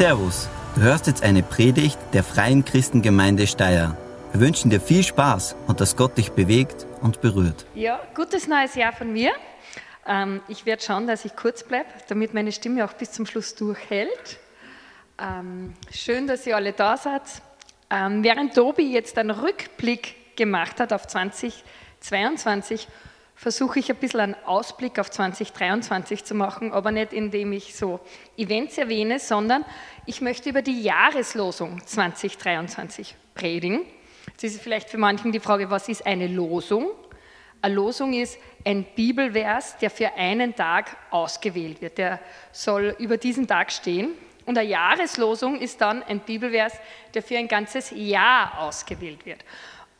Servus, du hörst jetzt eine Predigt der Freien Christengemeinde Steyr. Wir wünschen dir viel Spaß und dass Gott dich bewegt und berührt. Ja, gutes neues Jahr von mir. Ähm, ich werde schauen, dass ich kurz bleibe, damit meine Stimme auch bis zum Schluss durchhält. Ähm, schön, dass ihr alle da seid. Ähm, während Tobi jetzt einen Rückblick gemacht hat auf 2022, versuche ich ein bisschen einen Ausblick auf 2023 zu machen, aber nicht indem ich so Events erwähne, sondern ich möchte über die Jahreslosung 2023 predigen. Jetzt ist vielleicht für manchen die Frage, was ist eine Losung? Eine Losung ist ein Bibelvers, der für einen Tag ausgewählt wird. Der soll über diesen Tag stehen. Und eine Jahreslosung ist dann ein Bibelvers, der für ein ganzes Jahr ausgewählt wird.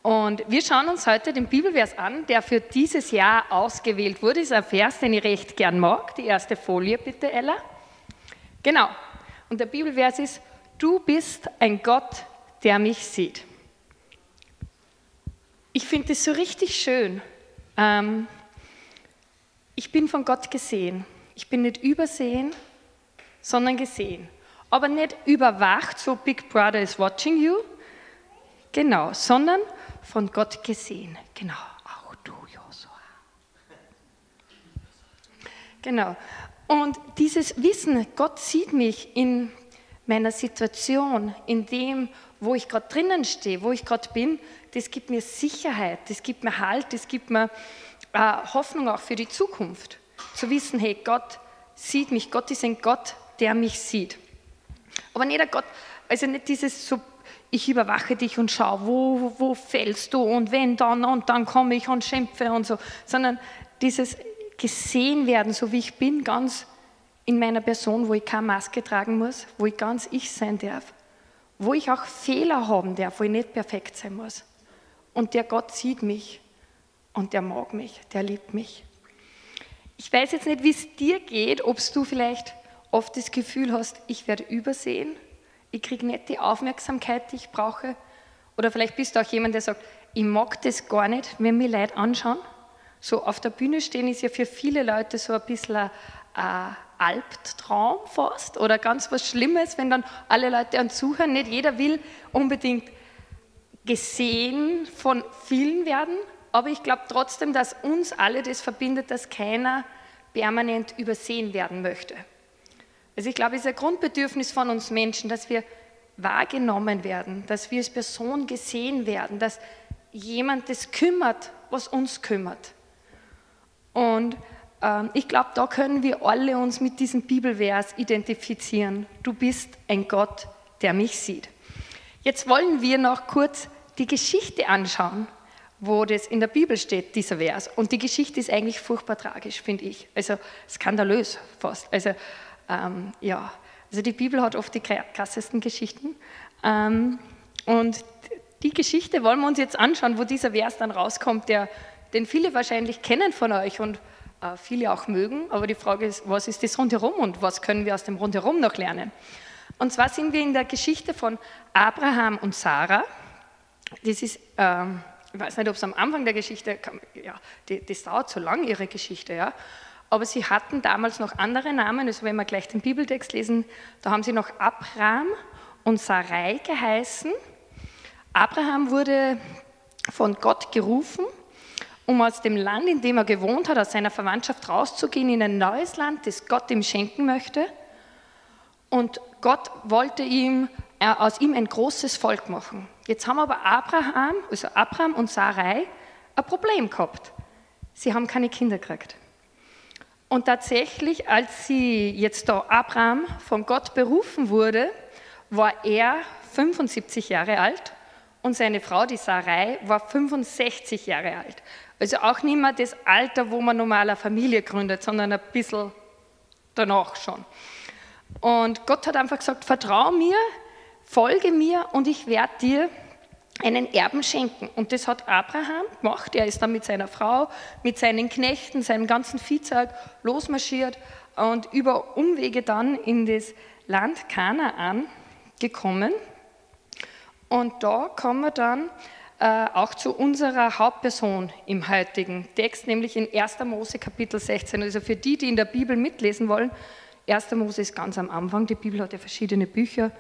Und wir schauen uns heute den Bibelvers an, der für dieses Jahr ausgewählt wurde. Das ist ein Vers, den ich recht gern mag. Die erste Folie bitte, Ella. Genau. Und der Bibelvers ist, du bist ein Gott, der mich sieht. Ich finde das so richtig schön. Ähm, ich bin von Gott gesehen. Ich bin nicht übersehen, sondern gesehen. Aber nicht überwacht, so Big Brother is watching you. Genau, sondern von Gott gesehen. Genau, auch du, Josua. Genau. Und dieses Wissen, Gott sieht mich in meiner Situation, in dem, wo ich gerade drinnen stehe, wo ich gerade bin, das gibt mir Sicherheit, das gibt mir Halt, das gibt mir äh, Hoffnung auch für die Zukunft. Zu wissen, hey, Gott sieht mich, Gott ist ein Gott, der mich sieht. Aber nicht ein Gott, also nicht dieses so ich überwache dich und schaue, wo, wo fällst du und wenn dann und dann komme ich und schimpfe und so, sondern dieses gesehen werden, so wie ich bin, ganz in meiner Person, wo ich keine Maske tragen muss, wo ich ganz ich sein darf, wo ich auch Fehler haben darf, wo ich nicht perfekt sein muss. Und der Gott sieht mich und der mag mich, der liebt mich. Ich weiß jetzt nicht, wie es dir geht, ob du vielleicht oft das Gefühl hast, ich werde übersehen ich kriege nicht die Aufmerksamkeit, die ich brauche. Oder vielleicht bist du auch jemand, der sagt, ich mag das gar nicht, wenn mir Leute anschauen. So auf der Bühne stehen ist ja für viele Leute so ein bisschen ein, ein Albtraum fast oder ganz was Schlimmes, wenn dann alle Leute an zuhören. Nicht jeder will unbedingt gesehen von vielen werden, aber ich glaube trotzdem, dass uns alle das verbindet, dass keiner permanent übersehen werden möchte. Also ich glaube, es ist ein Grundbedürfnis von uns Menschen, dass wir wahrgenommen werden, dass wir als Person gesehen werden, dass jemand das kümmert, was uns kümmert. Und ähm, ich glaube, da können wir alle uns mit diesem Bibelvers identifizieren. Du bist ein Gott, der mich sieht. Jetzt wollen wir noch kurz die Geschichte anschauen, wo das in der Bibel steht, dieser Vers. Und die Geschichte ist eigentlich furchtbar tragisch, finde ich. Also skandalös fast. Also ähm, ja, also die Bibel hat oft die krassesten Geschichten. Ähm, und die Geschichte wollen wir uns jetzt anschauen, wo dieser Vers dann rauskommt, der, den viele wahrscheinlich kennen von euch und äh, viele auch mögen. Aber die Frage ist, was ist das rundherum und was können wir aus dem rundherum noch lernen? Und zwar sind wir in der Geschichte von Abraham und Sarah. Das ist, ähm, ich weiß nicht, ob es am Anfang der Geschichte, ja, das dauert so lang, ihre Geschichte, ja aber sie hatten damals noch andere Namen, also wenn wir gleich den Bibeltext lesen, da haben sie noch Abraham und Sarai geheißen. Abraham wurde von Gott gerufen, um aus dem Land, in dem er gewohnt hat, aus seiner Verwandtschaft rauszugehen in ein neues Land, das Gott ihm schenken möchte. Und Gott wollte ihm, äh, aus ihm ein großes Volk machen. Jetzt haben aber Abraham, also Abraham und Sarai ein Problem gehabt. Sie haben keine Kinder gekriegt. Und tatsächlich, als sie jetzt da Abraham von Gott berufen wurde, war er 75 Jahre alt und seine Frau, die Sarai, war 65 Jahre alt. Also auch nicht mehr das Alter, wo man normaler Familie gründet, sondern ein bisschen danach schon. Und Gott hat einfach gesagt, vertrau mir, folge mir und ich werde dir einen Erben schenken. Und das hat Abraham gemacht. Er ist dann mit seiner Frau, mit seinen Knechten, seinem ganzen Viehzeug losmarschiert und über Umwege dann in das Land Kanaan gekommen. Und da kommen wir dann äh, auch zu unserer Hauptperson im heutigen Text, nämlich in 1. Mose Kapitel 16. Also für die, die in der Bibel mitlesen wollen, 1. Mose ist ganz am Anfang, die Bibel hat ja verschiedene Bücher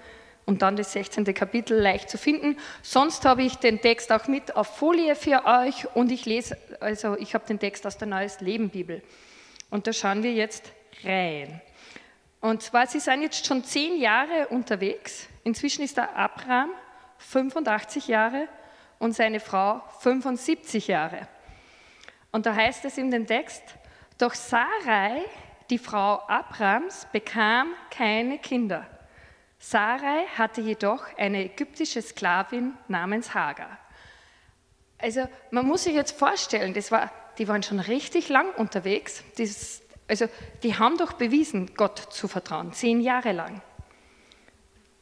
und dann das 16. Kapitel leicht zu finden. Sonst habe ich den Text auch mit auf Folie für euch und ich lese, also ich habe den Text aus der Neues Leben Bibel. Und da schauen wir jetzt rein. Und zwar, sie sind jetzt schon zehn Jahre unterwegs. Inzwischen ist der Abraham 85 Jahre und seine Frau 75 Jahre. Und da heißt es in dem Text, doch Sarai, die Frau Abrams, bekam keine Kinder. Sarai hatte jedoch eine ägyptische Sklavin namens Hagar. Also man muss sich jetzt vorstellen, das war, die waren schon richtig lang unterwegs. Das, also die haben doch bewiesen, Gott zu vertrauen, zehn Jahre lang.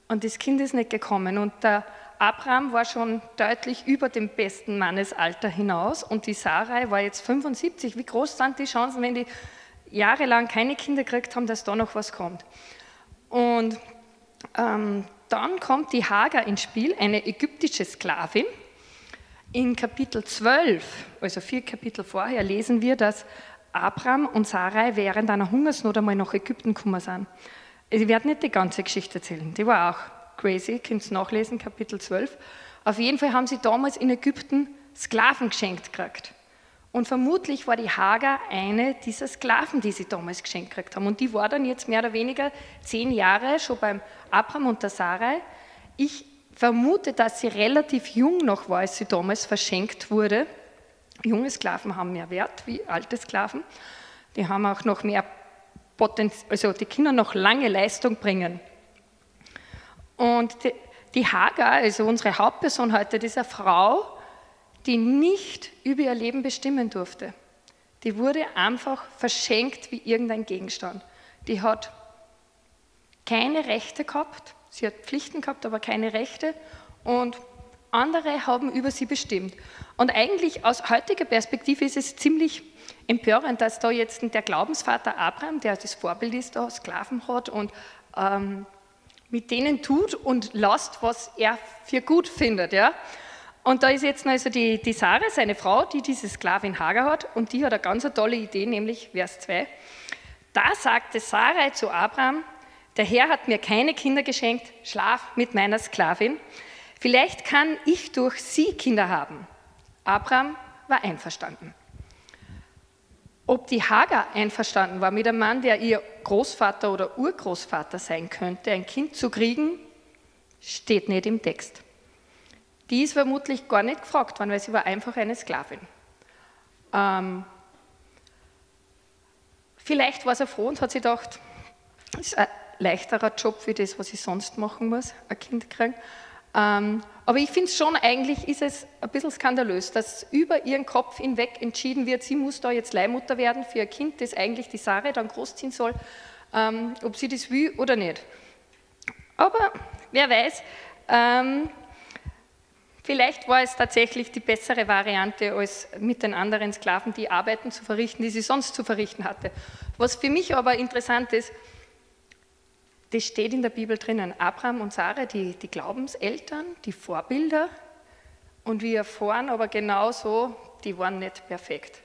Und das Kind ist nicht gekommen. Und der Abraham war schon deutlich über dem besten Mannesalter hinaus und die Sarai war jetzt 75. Wie groß sind die Chancen, wenn die jahrelang keine Kinder gekriegt haben, dass da noch was kommt? Und ähm, dann kommt die Hagar ins Spiel, eine ägyptische Sklavin. In Kapitel 12, also vier Kapitel vorher, lesen wir, dass Abraham und Sarai während einer Hungersnot einmal nach Ägypten gekommen sind. Ich werde nicht die ganze Geschichte erzählen, die war auch crazy, könnt ihr nachlesen, Kapitel 12. Auf jeden Fall haben sie damals in Ägypten Sklaven geschenkt gekriegt. Und vermutlich war die Hagar eine dieser Sklaven, die sie damals geschenkt gekriegt haben. Und die war dann jetzt mehr oder weniger zehn Jahre schon beim Abraham und der Sarai. Ich vermute, dass sie relativ jung noch war, als sie damals verschenkt wurde. Junge Sklaven haben mehr Wert wie alte Sklaven. Die haben auch noch mehr Potenzial, also die können noch lange Leistung bringen. Und die, die Hagar, also unsere Hauptperson heute, eine Frau, die nicht über ihr Leben bestimmen durfte. Die wurde einfach verschenkt wie irgendein Gegenstand. Die hat keine Rechte gehabt, sie hat Pflichten gehabt, aber keine Rechte und andere haben über sie bestimmt. Und eigentlich aus heutiger Perspektive ist es ziemlich empörend, dass da jetzt der Glaubensvater Abraham, der das Vorbild ist, da Sklaven hat und ähm, mit denen tut und lasst, was er für gut findet. Ja? Und da ist jetzt also die, die Sarah, seine Frau, die diese Sklavin Hagar hat, und die hat eine ganz tolle Idee, nämlich Vers 2. Da sagte Sarai zu Abraham, der Herr hat mir keine Kinder geschenkt, schlaf mit meiner Sklavin. Vielleicht kann ich durch sie Kinder haben. Abraham war einverstanden. Ob die Hagar einverstanden war mit einem Mann, der ihr Großvater oder Urgroßvater sein könnte, ein Kind zu kriegen, steht nicht im Text. Die ist vermutlich gar nicht gefragt worden, weil sie war einfach eine Sklavin. Ähm, vielleicht war sie froh und hat sich gedacht, das ist ein leichterer Job wie das, was ich sonst machen muss, ein Kind kriegen. Ähm, aber ich finde es schon, eigentlich ist es ein bisschen skandalös, dass über ihren Kopf hinweg entschieden wird, sie muss da jetzt Leihmutter werden für ein Kind, das eigentlich die Sarah dann großziehen soll, ähm, ob sie das will oder nicht. Aber wer weiß, ähm, vielleicht war es tatsächlich die bessere Variante, als mit den anderen Sklaven die Arbeiten zu verrichten, die sie sonst zu verrichten hatte. Was für mich aber interessant ist, das steht in der Bibel drinnen. Abraham und Sarah, die, die Glaubenseltern, die Vorbilder. Und wir erfahren aber genauso, die waren nicht perfekt.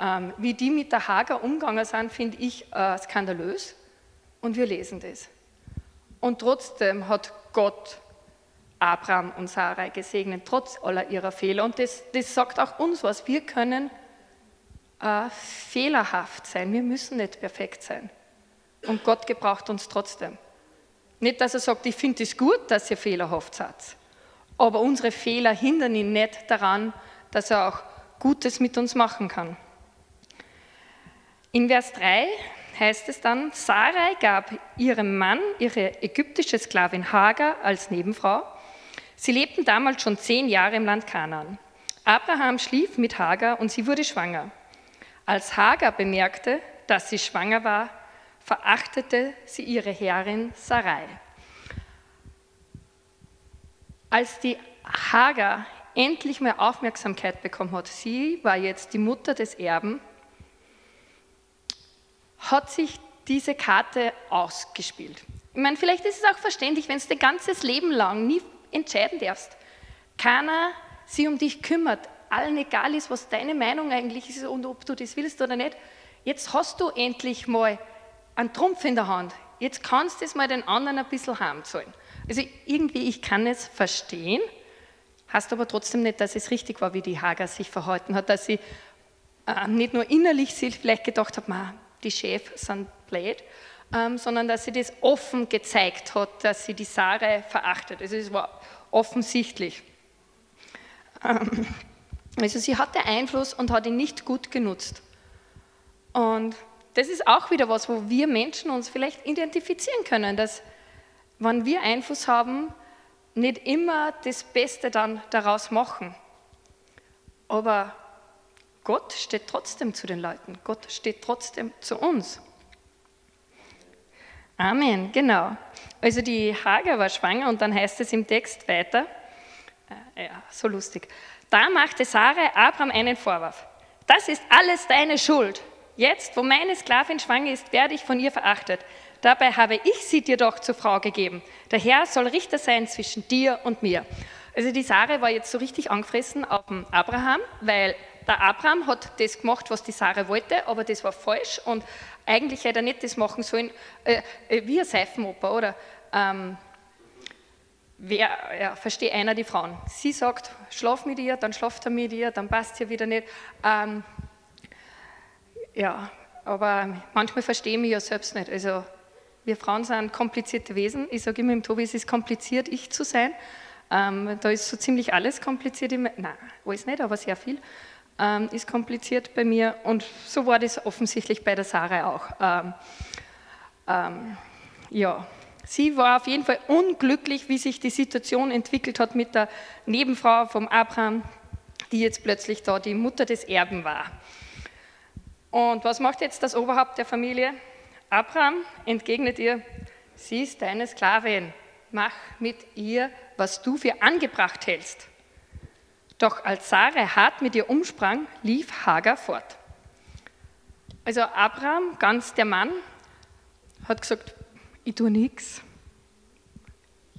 Ähm, wie die mit der Hager umgegangen sind, finde ich äh, skandalös. Und wir lesen das. Und trotzdem hat Gott Abraham und Sarah gesegnet, trotz aller ihrer Fehler. Und das, das sagt auch uns was. Wir können äh, fehlerhaft sein. Wir müssen nicht perfekt sein. Und Gott gebraucht uns trotzdem. Nicht, dass er sagt, ich finde es gut, dass ihr fehlerhaft seid. Aber unsere Fehler hindern ihn nicht daran, dass er auch Gutes mit uns machen kann. In Vers 3 heißt es dann, Sarai gab ihrem Mann ihre ägyptische Sklavin Hagar als Nebenfrau. Sie lebten damals schon zehn Jahre im Land Kanaan. Abraham schlief mit Hagar und sie wurde schwanger. Als Hagar bemerkte, dass sie schwanger war, verachtete sie ihre Herrin Sarai. Als die Hagar endlich mehr Aufmerksamkeit bekommen hat, sie war jetzt die Mutter des Erben, hat sich diese Karte ausgespielt. Ich meine, vielleicht ist es auch verständlich, wenn du dein ganzes Leben lang nie entscheiden darfst. Keiner sich um dich kümmert, allen egal ist, was deine Meinung eigentlich ist und ob du das willst oder nicht. Jetzt hast du endlich mal einen Trumpf in der Hand. Jetzt kannst du es mal den anderen ein bisschen heimzahlen. Also irgendwie, ich kann es verstehen, heißt aber trotzdem nicht, dass es richtig war, wie die Hager sich verhalten hat, dass sie äh, nicht nur innerlich sich vielleicht gedacht hat, die Chefs sind blöd, sondern dass sie das offen gezeigt hat, dass sie die Sarah verachtet. Also es war offensichtlich. Ähm, also sie hatte Einfluss und hat ihn nicht gut genutzt. Und das ist auch wieder was, wo wir Menschen uns vielleicht identifizieren können, dass wenn wir Einfluss haben, nicht immer das Beste dann daraus machen. Aber Gott steht trotzdem zu den Leuten. Gott steht trotzdem zu uns. Amen, genau. Also die Hager war schwanger und dann heißt es im Text weiter, äh, ja, so lustig. Da machte Sarah Abraham einen Vorwurf. Das ist alles deine Schuld. Jetzt, wo meine Sklavin schwanger ist, werde ich von ihr verachtet. Dabei habe ich sie dir doch zur Frau gegeben. Der Herr soll Richter sein zwischen dir und mir. Also die Sarah war jetzt so richtig angefressen auf den Abraham, weil der Abraham hat das gemacht, was die Sarah wollte, aber das war falsch und eigentlich hätte er nicht das machen sollen, äh, äh wie ein Seifenoper, oder? Ähm, wer, ja, verstehe einer die Frauen. Sie sagt, schlaf mit ihr, dann schlaft er mit ihr, dann passt sie wieder nicht. Ähm, ja, aber manchmal verstehe ich mich ja selbst nicht. Also wir Frauen sind komplizierte Wesen. Ich sage immer im Tobi, es ist kompliziert, ich zu sein. Ähm, da ist so ziemlich alles kompliziert. Nein, alles nicht, aber sehr viel ähm, ist kompliziert bei mir. Und so war das offensichtlich bei der Sarah auch. Ähm, ähm, ja, sie war auf jeden Fall unglücklich, wie sich die Situation entwickelt hat mit der Nebenfrau vom Abraham, die jetzt plötzlich da die Mutter des Erben war. Und was macht jetzt das Oberhaupt der Familie? Abraham entgegnet ihr, sie ist deine Sklavin, mach mit ihr, was du für angebracht hältst. Doch als Sarah hart mit ihr umsprang, lief Hagar fort. Also Abraham, ganz der Mann, hat gesagt, ich tue nichts,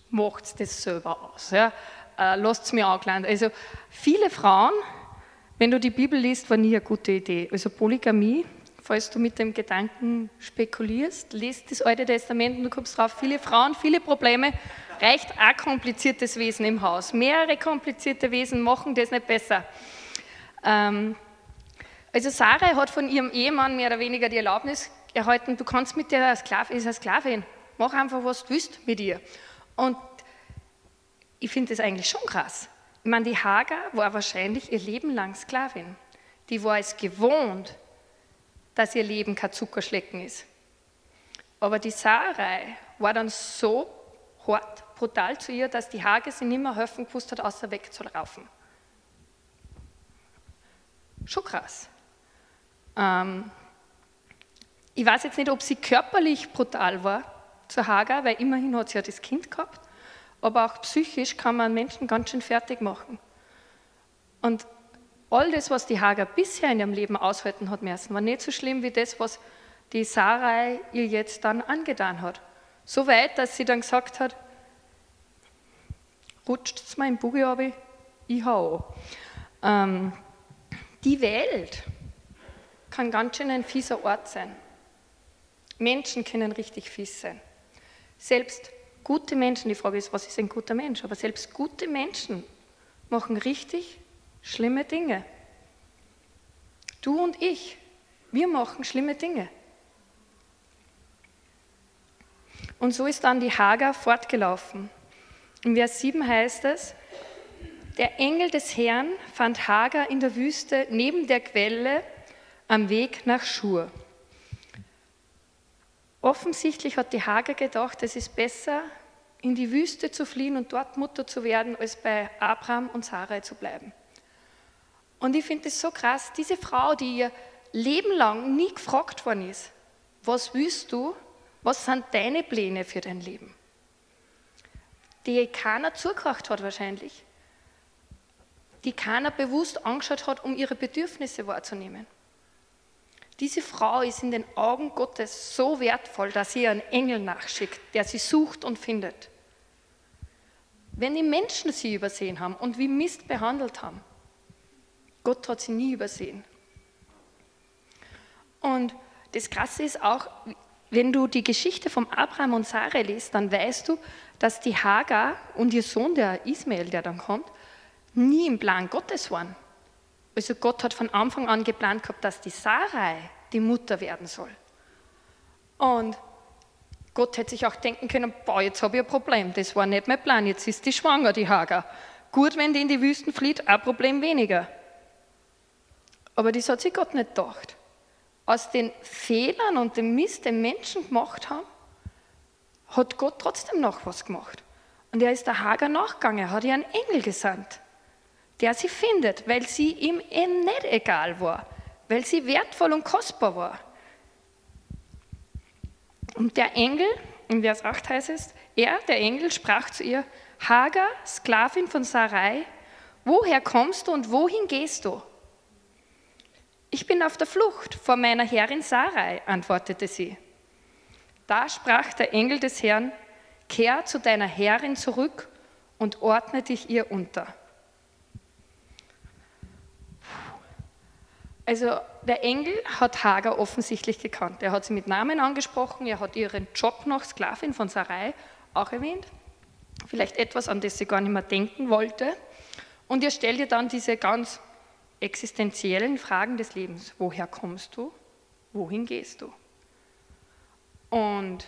macht das selber aus, ja. äh, lasst es mir angelernt. Also viele Frauen, wenn du die Bibel liest, war nie eine gute Idee. Also Polygamie, falls du mit dem Gedanken spekulierst, liest das Alte Testament und du kommst drauf, viele Frauen, viele Probleme, reicht ein kompliziertes Wesen im Haus. Mehrere komplizierte Wesen machen das nicht besser. Ähm, also Sarah hat von ihrem Ehemann mehr oder weniger die Erlaubnis erhalten, du kannst mit der Sklavin, ist eine Sklavin, mach einfach, was du willst mit ihr. Und ich finde das eigentlich schon krass. Ich meine, die Hagar war wahrscheinlich ihr Leben lang Sklavin. Die war es gewohnt, dass ihr Leben kein Zuckerschlecken ist. Aber die Sarai war dann so hart brutal zu ihr, dass die Hage sie nicht mehr helfen gewusst hat, außer wegzulaufen. Schon krass. Ähm, ich weiß jetzt nicht, ob sie körperlich brutal war zu Hagar, weil immerhin hat sie ja das Kind gehabt, aber auch psychisch kann man Menschen ganz schön fertig machen. Und all das, was die Hagar bisher in ihrem Leben aushalten hat müssen, war nicht so schlimm wie das, was die Sarai ihr jetzt dann angetan hat. So weit, dass sie dann gesagt hat, rutscht es mal im Buggy ab, ich hau. Ähm, die Welt kann ganz schön ein fieser Ort sein. Menschen können richtig fies sein. Selbst gute Menschen, die Frage ist, was ist ein guter Mensch? Aber selbst gute Menschen machen richtig schlimme Dinge. Du und ich, wir machen schlimme Dinge. Und so ist dann die Hagar fortgelaufen. In Vers 7 heißt es, der Engel des Herrn fand Hagar in der Wüste neben der Quelle am Weg nach Schur. Offensichtlich hat die Hagar gedacht, es ist besser, in die Wüste zu fliehen und dort Mutter zu werden, als bei Abraham und Sarai zu bleiben. Und ich finde es so krass, diese Frau, die ihr Leben lang nie gefragt worden ist, was willst du, was sind deine Pläne für dein Leben? die keiner zugehört hat wahrscheinlich, die keiner bewusst angeschaut hat, um ihre Bedürfnisse wahrzunehmen. Diese Frau ist in den Augen Gottes so wertvoll, dass sie einen Engel nachschickt, der sie sucht und findet. Wenn die Menschen sie übersehen haben und wie Mist behandelt haben, Gott hat sie nie übersehen. Und das Krasse ist auch, wenn du die Geschichte von Abraham und Sarah liest, dann weißt du, dass die Hagar und ihr Sohn, der Ismael, der dann kommt, nie im Plan Gottes waren. Also Gott hat von Anfang an geplant gehabt, dass die Sarai die Mutter werden soll. Und Gott hätte sich auch denken können, boah, jetzt habe ich ein Problem, das war nicht mein Plan, jetzt ist die schwanger, die Hagar. Gut, wenn die in die Wüsten flieht, ein Problem weniger. Aber das hat sich Gott nicht gedacht. Aus den Fehlern und dem Mist, den Menschen gemacht haben, hat Gott trotzdem noch was gemacht. Und er ist der Hager nachgegangen, hat ihr einen Engel gesandt, der sie findet, weil sie ihm eben nicht egal war, weil sie wertvoll und kostbar war. Und der Engel, in Vers 8 heißt es, er, der Engel, sprach zu ihr, Hagar, Sklavin von Sarai, woher kommst du und wohin gehst du? Ich bin auf der Flucht vor meiner Herrin Sarai, antwortete sie. Da sprach der Engel des Herrn, kehr zu deiner Herrin zurück und ordne dich ihr unter. Also der Engel hat Hagar offensichtlich gekannt. Er hat sie mit Namen angesprochen, er hat ihren Job noch Sklavin von Sarai auch erwähnt. Vielleicht etwas, an das sie gar nicht mehr denken wollte. Und er stellt ihr dann diese ganz existenziellen Fragen des Lebens. Woher kommst du? Wohin gehst du? Und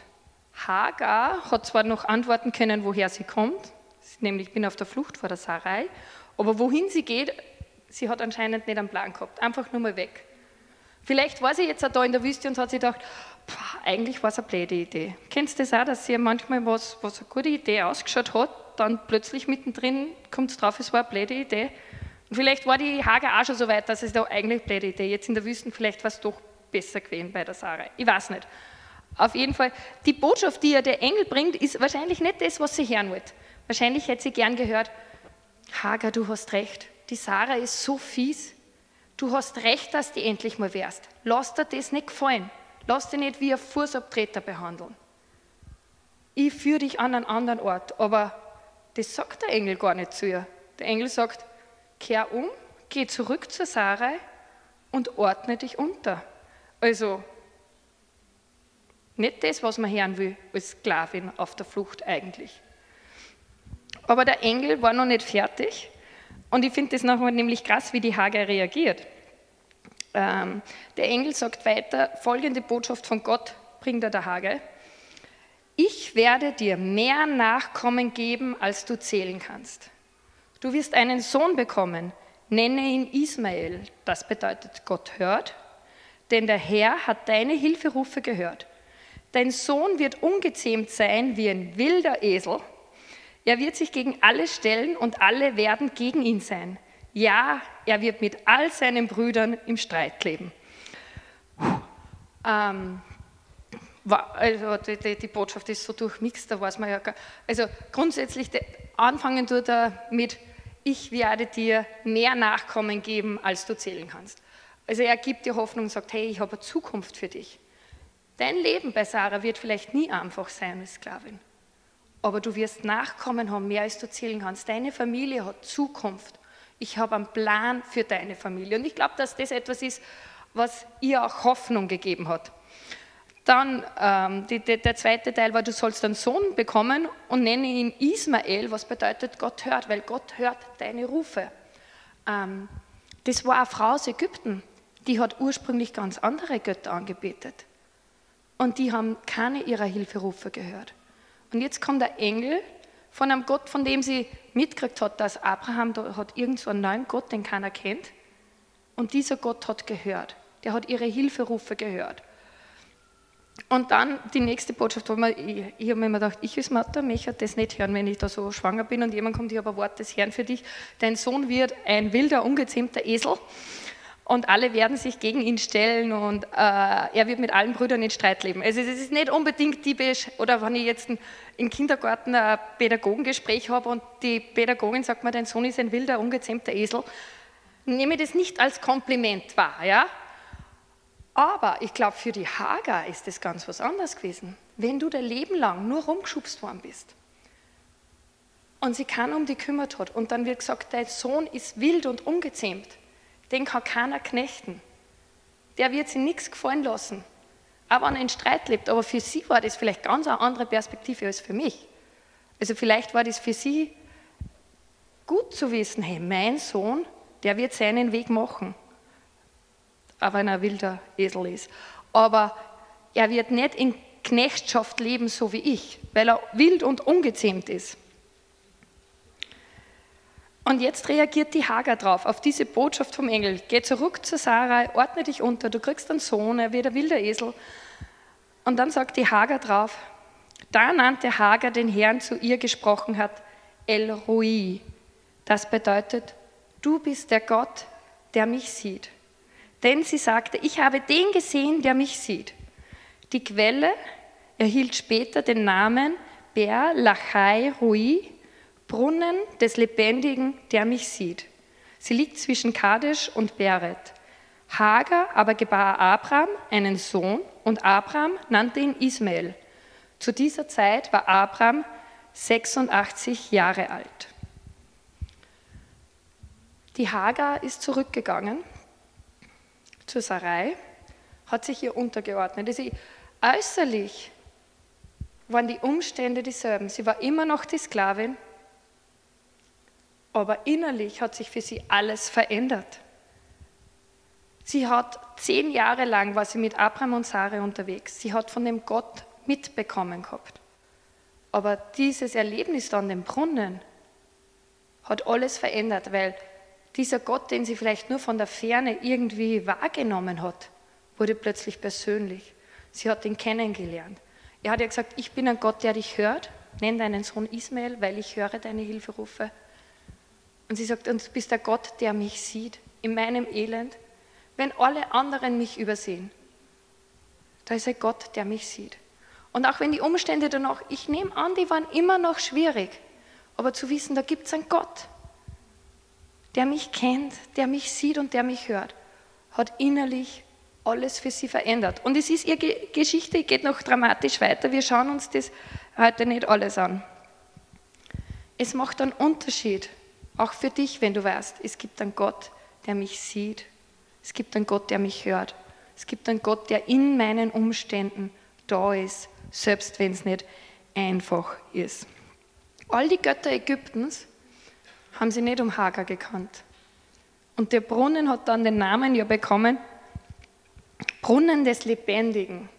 Hagar hat zwar noch antworten können, woher sie kommt, nämlich ich bin auf der Flucht vor der Sarai, aber wohin sie geht, sie hat anscheinend nicht einen Plan gehabt, einfach nur mal weg. Vielleicht war sie jetzt auch da in der Wüste und hat sich gedacht, eigentlich war es eine blöde Idee. Kennst du das auch, dass sie manchmal was, was eine gute Idee ausgeschaut hat, dann plötzlich mittendrin kommt es drauf, es war eine blöde Idee. Und vielleicht war die Hager auch schon so weit, dass es da eigentlich Idee. Jetzt in der Wüste vielleicht war es doch besser gewesen bei der Sarah. Ich weiß nicht. Auf jeden Fall, die Botschaft, die ja der Engel bringt, ist wahrscheinlich nicht das, was sie hören wollte. Wahrscheinlich hätte sie gern gehört, Hager, du hast recht, die Sarah ist so fies. Du hast recht, dass du endlich mal wärst. Lass dir das nicht gefallen. Lass dich nicht wie ein Fußabtreter behandeln. Ich führe dich an einen anderen Ort, aber das sagt der Engel gar nicht zu ihr. Der Engel sagt, kehr um, geh zurück zur Sarai und ordne dich unter. Also nicht das, was man hören will als Sklavin auf der Flucht eigentlich. Aber der Engel war noch nicht fertig und ich finde das nachher nämlich krass, wie die Hagar reagiert. Ähm, der Engel sagt weiter, folgende Botschaft von Gott bringt er der Hagar. Ich werde dir mehr Nachkommen geben, als du zählen kannst. Du wirst einen Sohn bekommen, nenne ihn Ismael. Das bedeutet, Gott hört, denn der Herr hat deine Hilferufe gehört. Dein Sohn wird ungezähmt sein wie ein wilder Esel. Er wird sich gegen alle stellen und alle werden gegen ihn sein. Ja, er wird mit all seinen Brüdern im Streit leben. Ähm, also die, die, Botschaft ist so durchmixt, da weiß man ja gar Also grundsätzlich anfangen tut er mit, ich werde dir mehr Nachkommen geben, als du zählen kannst. Also er gibt dir Hoffnung und sagt, hey, ich habe eine Zukunft für dich. Dein Leben bei Sarah wird vielleicht nie einfach sein als Sklavin, aber du wirst Nachkommen haben, mehr als du zählen kannst. Deine Familie hat Zukunft. Ich habe einen Plan für deine Familie. Und ich glaube, dass das etwas ist, was ihr auch Hoffnung gegeben hat. Dann ähm, die, die, der zweite Teil war, du sollst einen Sohn bekommen und nenne ihn Ismael, was bedeutet Gott hört, weil Gott hört deine Rufe. Ähm, das war eine Frau aus Ägypten, die hat ursprünglich ganz andere Götter angebetet. Und die haben keine ihrer Hilferufe gehört. Und jetzt kommt der Engel von einem Gott, von dem sie mitgekriegt hat, dass Abraham da hat irgend so einen neuen Gott, den keiner kennt. Und dieser Gott hat gehört. Der hat ihre Hilferufe gehört. Und dann die nächste Botschaft, wo man, ich, ich habe mir immer gedacht, ich als Mutter möchte das nicht hören, wenn ich da so schwanger bin und jemand kommt, ich habe ein Wort des Herrn für dich. Dein Sohn wird ein wilder, ungezähmter Esel und alle werden sich gegen ihn stellen und äh, er wird mit allen Brüdern in Streit leben. Also es ist nicht unbedingt typisch, oder wenn ich jetzt im Kindergarten ein Pädagogengespräch habe und die Pädagogin sagt mir, dein Sohn ist ein wilder, ungezähmter Esel, nehme ich das nicht als Kompliment wahr, ja? Aber ich glaube, für die Hager ist das ganz was anderes gewesen. Wenn du dein Leben lang nur rumgeschubst worden bist und sie keiner um die kümmert hat und dann wird gesagt, dein Sohn ist wild und ungezähmt, den kann keiner knechten. Der wird sich nichts gefallen lassen. auch wenn er in Streit lebt. Aber für sie war das vielleicht ganz eine andere Perspektive als für mich. Also vielleicht war das für sie gut zu wissen, hey, mein Sohn, der wird seinen Weg machen. Auch wenn er wilder Esel ist. Aber er wird nicht in Knechtschaft leben, so wie ich, weil er wild und ungezähmt ist. Und jetzt reagiert die Hager drauf, auf diese Botschaft vom Engel. Geh zurück zu Sarah, ordne dich unter, du kriegst einen Sohn, er wird ein wilder Esel. Und dann sagt die Hager drauf, da nannte Hager den Herrn zu ihr gesprochen hat, El Rui. Das bedeutet, du bist der Gott, der mich sieht. Denn sie sagte, ich habe den gesehen, der mich sieht. Die Quelle erhielt später den Namen Ber Lachai Rui, Brunnen des Lebendigen, der mich sieht. Sie liegt zwischen Kadesh und Beret. Hagar aber gebar Abraham einen Sohn und Abraham nannte ihn Ismael. Zu dieser Zeit war Abraham 86 Jahre alt. Die Hagar ist zurückgegangen zur Sarai, hat sich ihr untergeordnet. Sie, äußerlich waren die Umstände dieselben. Sie war immer noch die Sklavin, aber innerlich hat sich für sie alles verändert. Sie hat zehn Jahre lang war sie mit Abraham und Sarah unterwegs. Sie hat von dem Gott mitbekommen gehabt. Aber dieses Erlebnis an dem Brunnen hat alles verändert, weil dieser Gott, den sie vielleicht nur von der Ferne irgendwie wahrgenommen hat, wurde plötzlich persönlich. Sie hat ihn kennengelernt. Er hat ihr gesagt, ich bin ein Gott, der dich hört. Nenn deinen Sohn Ismael, weil ich höre deine Hilferufe. Und sie sagt, und du bist der Gott, der mich sieht, in meinem Elend. Wenn alle anderen mich übersehen, da ist ein Gott, der mich sieht. Und auch wenn die Umstände danach, ich nehme an, die waren immer noch schwierig, aber zu wissen, da gibt es einen Gott, der mich kennt, der mich sieht und der mich hört, hat innerlich alles für sie verändert. Und es ist ihre Geschichte, geht noch dramatisch weiter. Wir schauen uns das heute nicht alles an. Es macht einen Unterschied, auch für dich, wenn du weißt, es gibt einen Gott, der mich sieht. Es gibt einen Gott, der mich hört. Es gibt einen Gott, der in meinen Umständen da ist, selbst wenn es nicht einfach ist. All die Götter Ägyptens haben sie nicht um Hagar gekannt. Und der Brunnen hat dann den Namen ja bekommen, Brunnen des Lebendigen.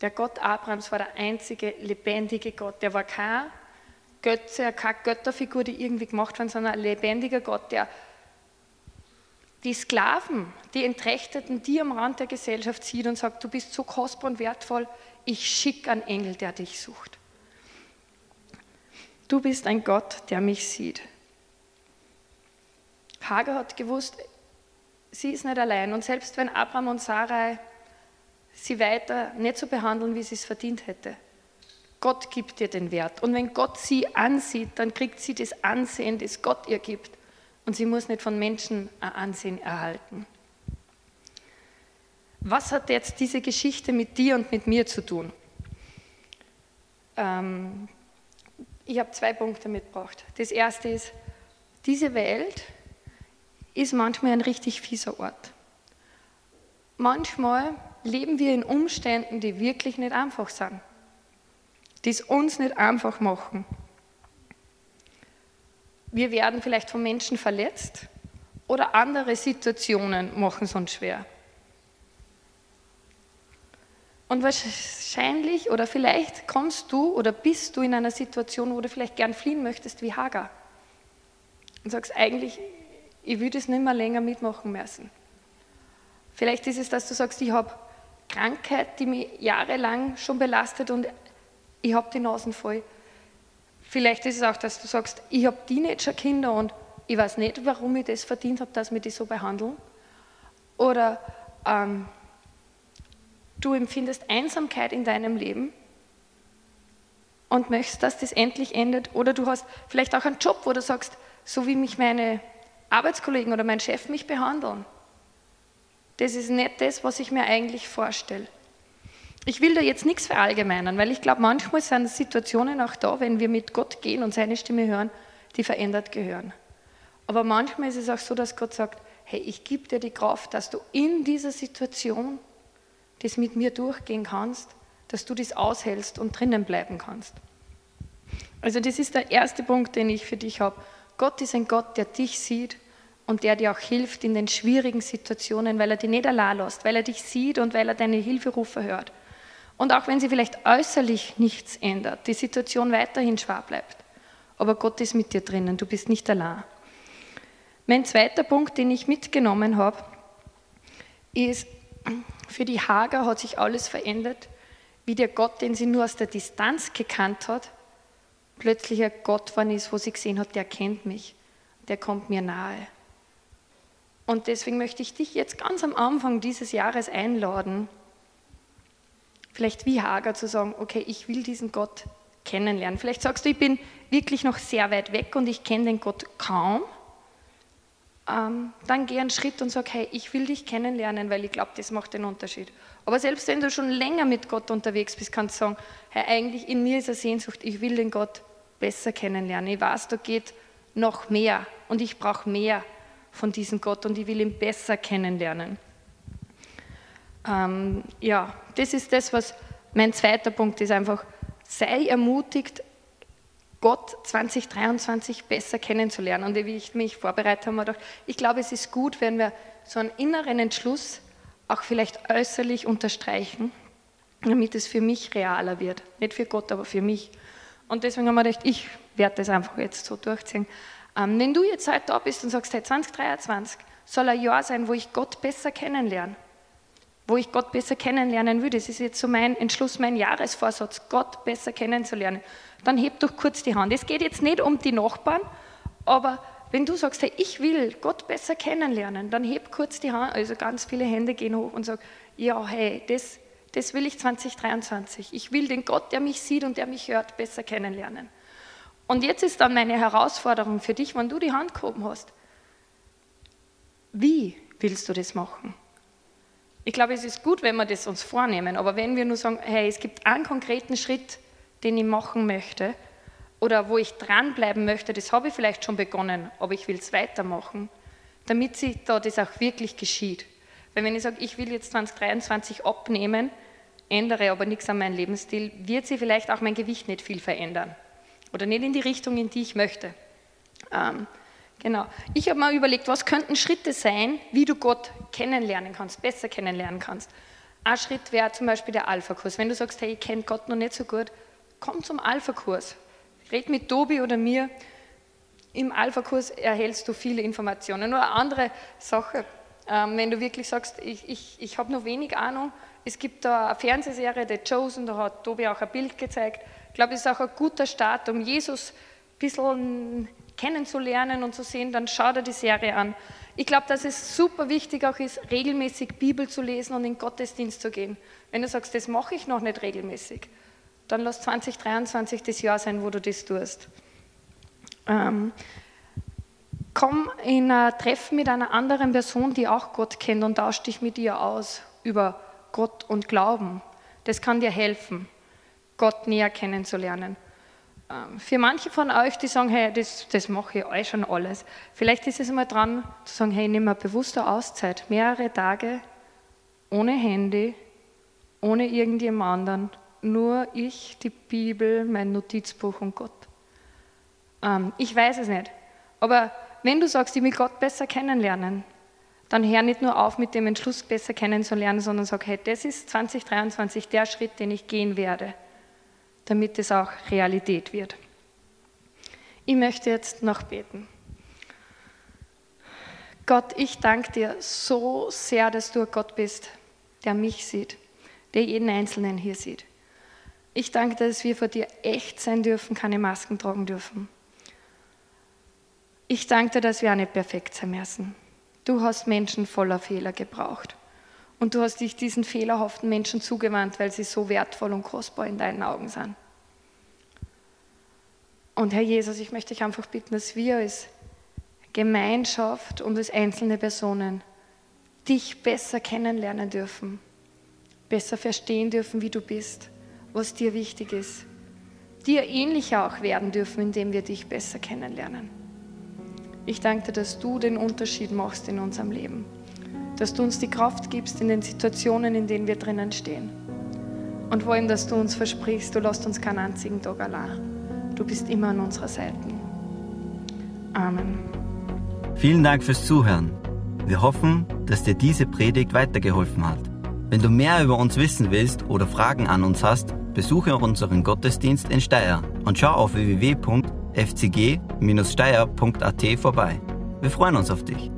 Der Gott Abrahams war der einzige lebendige Gott. Der war kein Götze, keine Götterfigur, die irgendwie gemacht worden, sondern ein lebendiger Gott, der die Sklaven, die Entrechteten, die am Rand der Gesellschaft sieht und sagt, du bist so kostbar und wertvoll, ich schicke einen Engel, der dich sucht. Du bist ein Gott, der mich sieht. Hagar hat gewusst, sie ist nicht allein. Und selbst wenn Abraham und Sarai sie weiter nicht so behandeln, wie sie es verdient hätte, Gott gibt ihr den Wert. Und wenn Gott sie ansieht, dann kriegt sie das Ansehen, das Gott ihr gibt. Und sie muss nicht von Menschen ein Ansehen erhalten. Was hat jetzt diese Geschichte mit dir und mit mir zu tun? Ähm, ich habe zwei Punkte mitgebracht. Das erste ist, diese Welt ist manchmal ein richtig fieser Ort. Manchmal leben wir in Umständen, die wirklich nicht einfach sind, die es uns nicht einfach machen. Wir werden vielleicht von Menschen verletzt oder andere Situationen machen es uns schwer. Und wahrscheinlich oder vielleicht kommst du oder bist du in einer Situation, wo du vielleicht gern fliehen möchtest wie Hagar. Und sagst, eigentlich, ich würde es nicht mehr länger mitmachen müssen. Vielleicht ist es, dass du sagst, ich habe Krankheit, die mich jahrelang schon belastet und ich habe die Nasen voll. Vielleicht ist es auch, dass du sagst, ich habe Teenager-Kinder und ich weiß nicht, warum ich das verdient habe, dass wir die so behandeln. Oder ähm, du empfindest Einsamkeit in deinem Leben und möchtest, dass das endlich endet. Oder du hast vielleicht auch einen Job, wo du sagst, so wie mich meine Arbeitskollegen oder mein Chef mich behandeln. Das ist nicht das, was ich mir eigentlich vorstelle. Ich will da jetzt nichts verallgemeinern, weil ich glaube, manchmal sind Situationen auch da, wenn wir mit Gott gehen und seine Stimme hören, die verändert gehören. Aber manchmal ist es auch so, dass Gott sagt, hey, ich gebe dir die Kraft, dass du in dieser Situation das mit mir durchgehen kannst, dass du das aushältst und drinnen bleiben kannst. Also das ist der erste Punkt, den ich für dich habe. Gott ist ein Gott, der dich sieht und der dir auch hilft in den schwierigen Situationen, weil er dich nicht allein lässt, weil er dich sieht und weil er deine Hilferufe hört. Und auch wenn sie vielleicht äußerlich nichts ändert, die Situation weiterhin schwer bleibt. Aber Gott ist mit dir drinnen, du bist nicht allein. Mein zweiter Punkt, den ich mitgenommen habe, ist, für die Hager hat sich alles verändert, wie der Gott, den sie nur aus der Distanz gekannt hat, plötzlich ein Gott geworden ist, wo sie gesehen hat, der kennt mich, der kommt mir nahe. Und deswegen möchte ich dich jetzt ganz am Anfang dieses Jahres einladen, vielleicht wie Hager zu sagen, okay, ich will diesen Gott kennenlernen. Vielleicht sagst du, ich bin wirklich noch sehr weit weg und ich kenne den Gott kaum. Ähm, dann geh einen Schritt und sag, hey, ich will dich kennenlernen, weil ich glaube, das macht den Unterschied. Aber selbst wenn du schon länger mit Gott unterwegs bist, kannst du sagen, hey, eigentlich in mir ist eine Sehnsucht, ich will den Gott besser kennenlernen. Ich weiß, da geht noch mehr und ich brauche mehr von diesem Gott und ich will ihn besser kennenlernen. Ähm, ja, das ist das, was mein zweiter Punkt ist, einfach sei ermutigt, Gott 2023 besser kennenzulernen. Und wie ich mich vorbereitet habe, gedacht, ich glaube, es ist gut, wenn wir so einen inneren Entschluss auch vielleicht äußerlich unterstreichen, damit es für mich realer wird. Nicht für Gott, aber für mich. Und deswegen haben wir gedacht, ich werde das einfach jetzt so durchziehen. Ähm, wenn du jetzt heute da bist und sagst, hey, 2023 soll ein Jahr sein, wo ich Gott besser kennenlerne, wo ich Gott besser kennenlernen will, das ist jetzt so mein Entschluss, mein Jahresvorsatz, Gott besser kennenzulernen, dann heb doch kurz die Hand. Es geht jetzt nicht um die Nachbarn, aber wenn du sagst, hey, ich will Gott besser kennenlernen, dann heb kurz die Hand, also ganz viele Hände gehen hoch und sag, ja, hey, das, das will ich 2023. Ich will den Gott, der mich sieht und der mich hört, besser kennenlernen. Und jetzt ist dann meine Herausforderung für dich, wenn du die Hand gehoben hast. Wie willst du das machen? Ich glaube, es ist gut, wenn wir das uns vornehmen, aber wenn wir nur sagen, hey, es gibt einen konkreten Schritt, den ich machen möchte oder wo ich dranbleiben möchte, das habe ich vielleicht schon begonnen, aber ich will es weitermachen, damit sich da das auch wirklich geschieht. Weil wenn ich sage, ich will jetzt 2023 abnehmen, ändere aber nichts an meinem Lebensstil, wird sich vielleicht auch mein Gewicht nicht viel verändern oder nicht in die Richtung, in die ich möchte. Ähm, genau. Ich habe mir überlegt, was könnten Schritte sein, wie du Gott kennenlernen kannst, besser kennenlernen kannst. Ein Schritt wäre zum Beispiel der Alpha-Kurs. Wenn du sagst, hey, ich kenne Gott noch nicht so gut, komm zum Alpha-Kurs. Red mit Tobi oder mir. Im Alpha-Kurs erhältst du viele Informationen. Nur eine andere Sache, ähm, wenn du wirklich sagst, ich, ich, ich habe noch wenig Ahnung, es gibt da eine Fernsehserie, The Chosen, da hat Tobi auch ein Bild gezeigt, ich glaube, es ist auch ein guter Start, um Jesus ein bisschen kennenzulernen und zu sehen, dann schau dir die Serie an. Ich glaube, dass es super wichtig auch ist, regelmäßig Bibel zu lesen und in Gottesdienst zu gehen. Wenn du sagst, das mache ich noch nicht regelmäßig, dann lass 2023 das Jahr sein, wo du das tust. Ähm, komm in ein Treffen mit einer anderen Person, die auch Gott kennt und tausch dich mit ihr aus über Gott und Glauben. Das kann dir helfen. Gott näher kennenzulernen. Ähm, für manche von euch, die sagen, hey, das, das mache ich euch schon alles, vielleicht ist es mal dran zu sagen, hey, nimm mal bewusste Auszeit, mehrere Tage ohne Handy, ohne irgendjemand anderen, nur ich, die Bibel, mein Notizbuch und Gott. Ähm, ich weiß es nicht, aber wenn du sagst, ich will Gott besser kennenlernen, dann hör nicht nur auf mit dem Entschluss, besser kennenzulernen, sondern sag, hey, das ist 2023 der Schritt, den ich gehen werde damit es auch Realität wird. Ich möchte jetzt noch beten. Gott, ich danke dir so sehr, dass du ein Gott bist, der mich sieht, der jeden Einzelnen hier sieht. Ich danke dass wir vor dir echt sein dürfen, keine Masken tragen dürfen. Ich danke dir, dass wir auch nicht perfekt sein müssen. Du hast Menschen voller Fehler gebraucht. Und du hast dich diesen fehlerhaften Menschen zugewandt, weil sie so wertvoll und kostbar in deinen Augen sind. Und Herr Jesus, ich möchte dich einfach bitten, dass wir als Gemeinschaft und als einzelne Personen dich besser kennenlernen dürfen, besser verstehen dürfen, wie du bist, was dir wichtig ist, dir ähnlicher auch werden dürfen, indem wir dich besser kennenlernen. Ich danke dir, dass du den Unterschied machst in unserem Leben. dass du uns die Kraft gibst in den Situationen, in denen wir drinnen stehen. Und vor allem, dass du uns versprichst, du lässt uns keinen einzigen Tag allein. Du bist immer an unserer Seite. Amen. Vielen Dank fürs Zuhören. Wir hoffen, dass dir diese Predigt weitergeholfen hat. Wenn du mehr über uns wissen willst oder Fragen an uns hast, besuche unseren Gottesdienst in Steyr und schau auf www.fcg-steyr.at vorbei. Wir freuen uns auf dich.